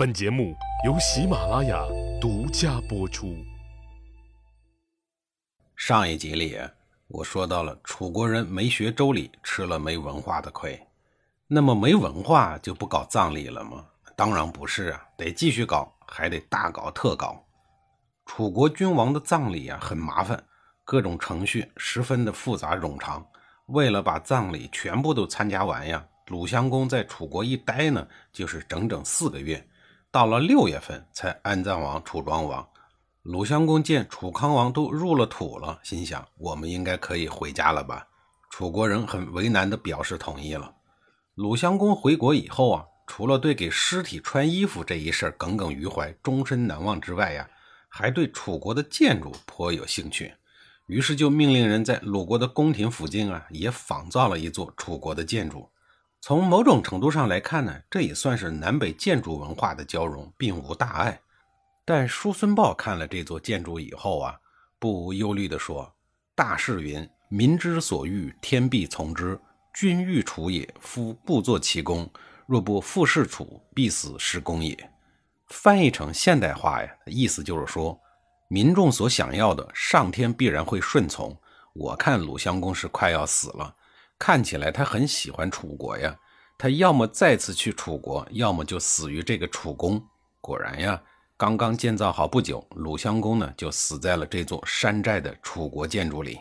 本节目由喜马拉雅独家播出。上一集里，我说到了楚国人没学周礼，吃了没文化的亏。那么没文化就不搞葬礼了吗？当然不是啊，得继续搞，还得大搞特搞。楚国君王的葬礼啊，很麻烦，各种程序十分的复杂冗长。为了把葬礼全部都参加完呀，鲁襄公在楚国一待呢，就是整整四个月。到了六月份才安葬完楚庄王。鲁襄公见楚康王都入了土了，心想我们应该可以回家了吧？楚国人很为难地表示同意了。鲁襄公回国以后啊，除了对给尸体穿衣服这一事耿耿于怀、终身难忘之外呀，还对楚国的建筑颇有兴趣。于是就命令人在鲁国的宫廷附近啊，也仿造了一座楚国的建筑。从某种程度上来看呢，这也算是南北建筑文化的交融，并无大碍。但叔孙豹看了这座建筑以后啊，不无忧虑地说：“大事云，民之所欲，天必从之。君欲楚也，夫故作其功。若不复事楚，必死是功也。”翻译成现代化呀，意思就是说，民众所想要的，上天必然会顺从。我看鲁襄公是快要死了。看起来他很喜欢楚国呀，他要么再次去楚国，要么就死于这个楚宫。果然呀，刚刚建造好不久，鲁襄公呢就死在了这座山寨的楚国建筑里。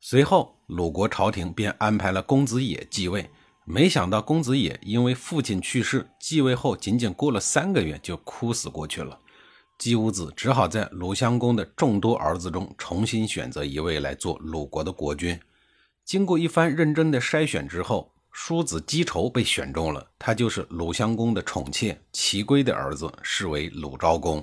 随后，鲁国朝廷便安排了公子野继位。没想到公子野因为父亲去世，继位后仅仅过了三个月就枯死过去了。姬武子只好在鲁襄公的众多儿子中重新选择一位来做鲁国的国君。经过一番认真的筛选之后，叔子姬仇被选中了。他就是鲁襄公的宠妾齐归的儿子，是为鲁昭公。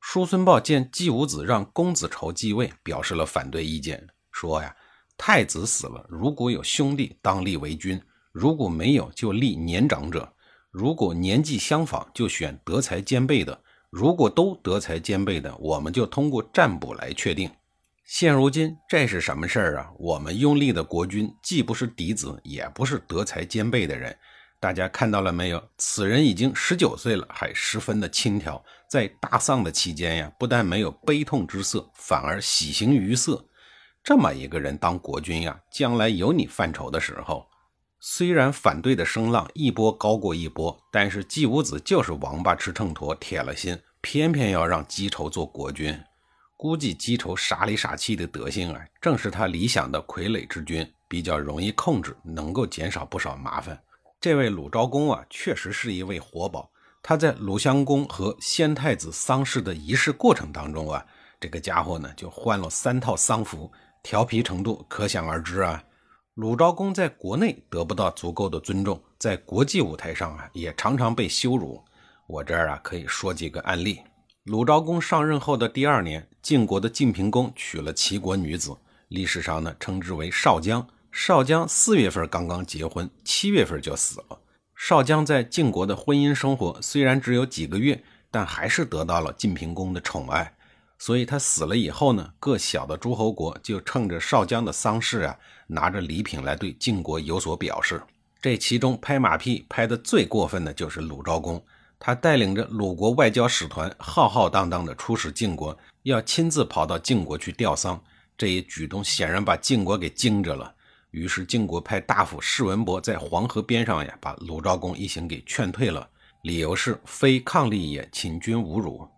叔孙豹见季武子让公子仇继位，表示了反对意见，说呀：“太子死了，如果有兄弟，当立为君；如果没有，就立年长者；如果年纪相仿，就选德才兼备的；如果都德才兼备的，我们就通过占卜来确定。”现如今这是什么事儿啊？我们拥立的国君既不是嫡子，也不是德才兼备的人。大家看到了没有？此人已经十九岁了，还十分的轻佻。在大丧的期间呀，不但没有悲痛之色，反而喜形于色。这么一个人当国君呀，将来有你犯愁的时候。虽然反对的声浪一波高过一波，但是季武子就是王八吃秤砣，铁了心，偏偏要让姬仇做国君。估计姬仇傻里傻气的德行啊，正是他理想的傀儡之君，比较容易控制，能够减少不少麻烦。这位鲁昭公啊，确实是一位活宝。他在鲁襄公和先太子丧事的仪式过程当中啊，这个家伙呢就换了三套丧服，调皮程度可想而知啊。鲁昭公在国内得不到足够的尊重，在国际舞台上啊，也常常被羞辱。我这儿啊可以说几个案例。鲁昭公上任后的第二年，晋国的晋平公娶了齐国女子，历史上呢称之为少姜。少姜四月份刚刚结婚，七月份就死了。少姜在晋国的婚姻生活虽然只有几个月，但还是得到了晋平公的宠爱。所以他死了以后呢，各小的诸侯国就趁着少姜的丧事啊，拿着礼品来对晋国有所表示。这其中拍马屁拍的最过分的就是鲁昭公。他带领着鲁国外交使团浩浩荡荡地出使晋国，要亲自跑到晋国去吊丧。这一举动显然把晋国给惊着了。于是晋国派大夫士文伯在黄河边上呀，把鲁昭公一行给劝退了，理由是非抗力也，请君侮辱。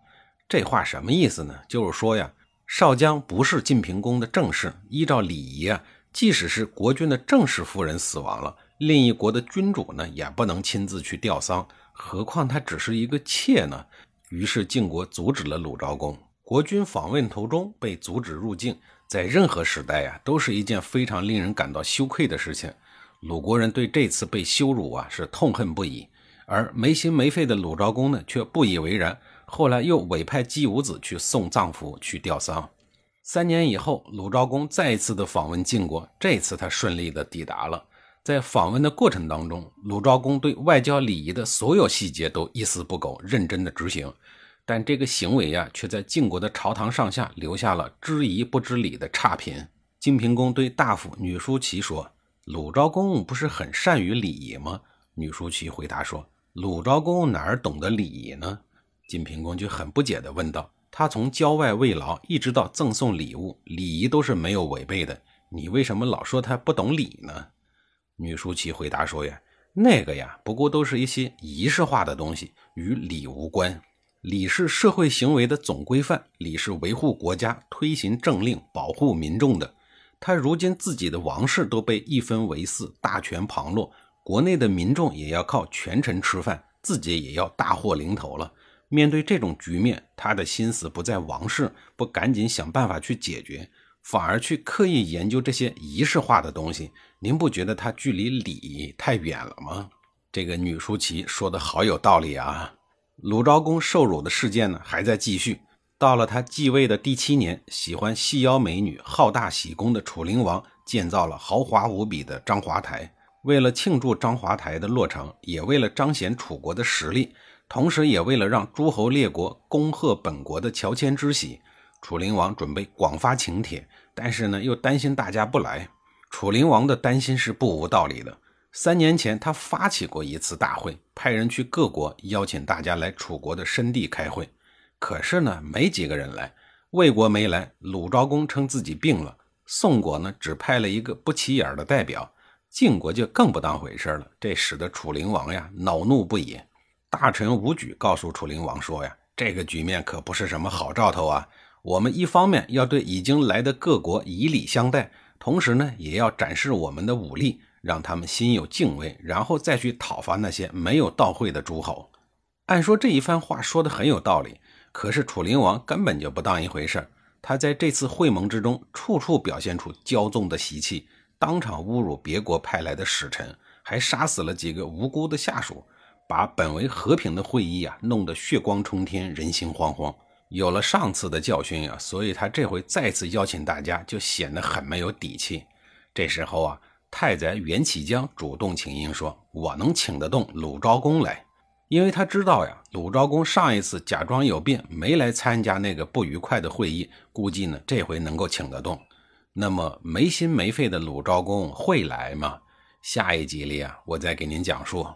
这话什么意思呢？就是说呀，少姜不是晋平公的正室，依照礼仪啊，即使是国君的正室夫人死亡了，另一国的君主呢，也不能亲自去吊丧。何况他只是一个妾呢？于是晋国阻止了鲁昭公。国君访问途中被阻止入境，在任何时代呀，都是一件非常令人感到羞愧的事情。鲁国人对这次被羞辱啊，是痛恨不已。而没心没肺的鲁昭公呢，却不以为然。后来又委派姬武子去送葬服、去吊丧。三年以后，鲁昭公再一次的访问晋国，这次他顺利的抵达了。在访问的过程当中，鲁昭公对外交礼仪的所有细节都一丝不苟、认真的执行，但这个行为呀，却在晋国的朝堂上下留下了知仪不知礼的差评。晋平公对大夫女叔齐说：“鲁昭公不是很善于礼仪吗？”女叔齐回答说：“鲁昭公哪儿懂得礼仪呢？晋平公就很不解地问道。他从郊外慰劳一直到赠送礼物，礼仪都是没有违背的。你为什么老说他不懂礼呢？女舒淇回答说：“呀，那个呀，不过都是一些仪式化的东西，与礼无关。礼是社会行为的总规范，礼是维护国家、推行政令、保护民众的。他如今自己的王室都被一分为四，大权旁落，国内的民众也要靠权臣吃饭，自己也要大祸临头了。”面对这种局面，他的心思不在王室，不赶紧想办法去解决，反而去刻意研究这些仪式化的东西。您不觉得它距离礼太远了吗？这个女舒淇说的好有道理啊！鲁昭公受辱的事件呢，还在继续。到了他继位的第七年，喜欢细腰美女、好大喜功的楚灵王建造了豪华无比的章华台。为了庆祝章华台的落成，也为了彰显楚国的实力。同时，也为了让诸侯列国恭贺本国的乔迁之喜，楚灵王准备广发请帖，但是呢，又担心大家不来。楚灵王的担心是不无道理的。三年前，他发起过一次大会，派人去各国邀请大家来楚国的深地开会，可是呢，没几个人来。魏国没来，鲁昭公称自己病了；宋国呢，只派了一个不起眼的代表；晋国就更不当回事了。这使得楚灵王呀，恼怒不已。大臣武举告诉楚灵王说：“呀，这个局面可不是什么好兆头啊！我们一方面要对已经来的各国以礼相待，同时呢，也要展示我们的武力，让他们心有敬畏，然后再去讨伐那些没有到会的诸侯。”按说这一番话说的很有道理，可是楚灵王根本就不当一回事他在这次会盟之中，处处表现出骄纵的习气，当场侮辱别国派来的使臣，还杀死了几个无辜的下属。把本为和平的会议啊弄得血光冲天，人心惶惶。有了上次的教训呀，所以他这回再次邀请大家，就显得很没有底气。这时候啊，太宰袁启江主动请缨说：“我能请得动鲁昭公来，因为他知道呀，鲁昭公上一次假装有病没来参加那个不愉快的会议，估计呢这回能够请得动。那么没心没肺的鲁昭公会来吗？下一集里啊，我再给您讲述。”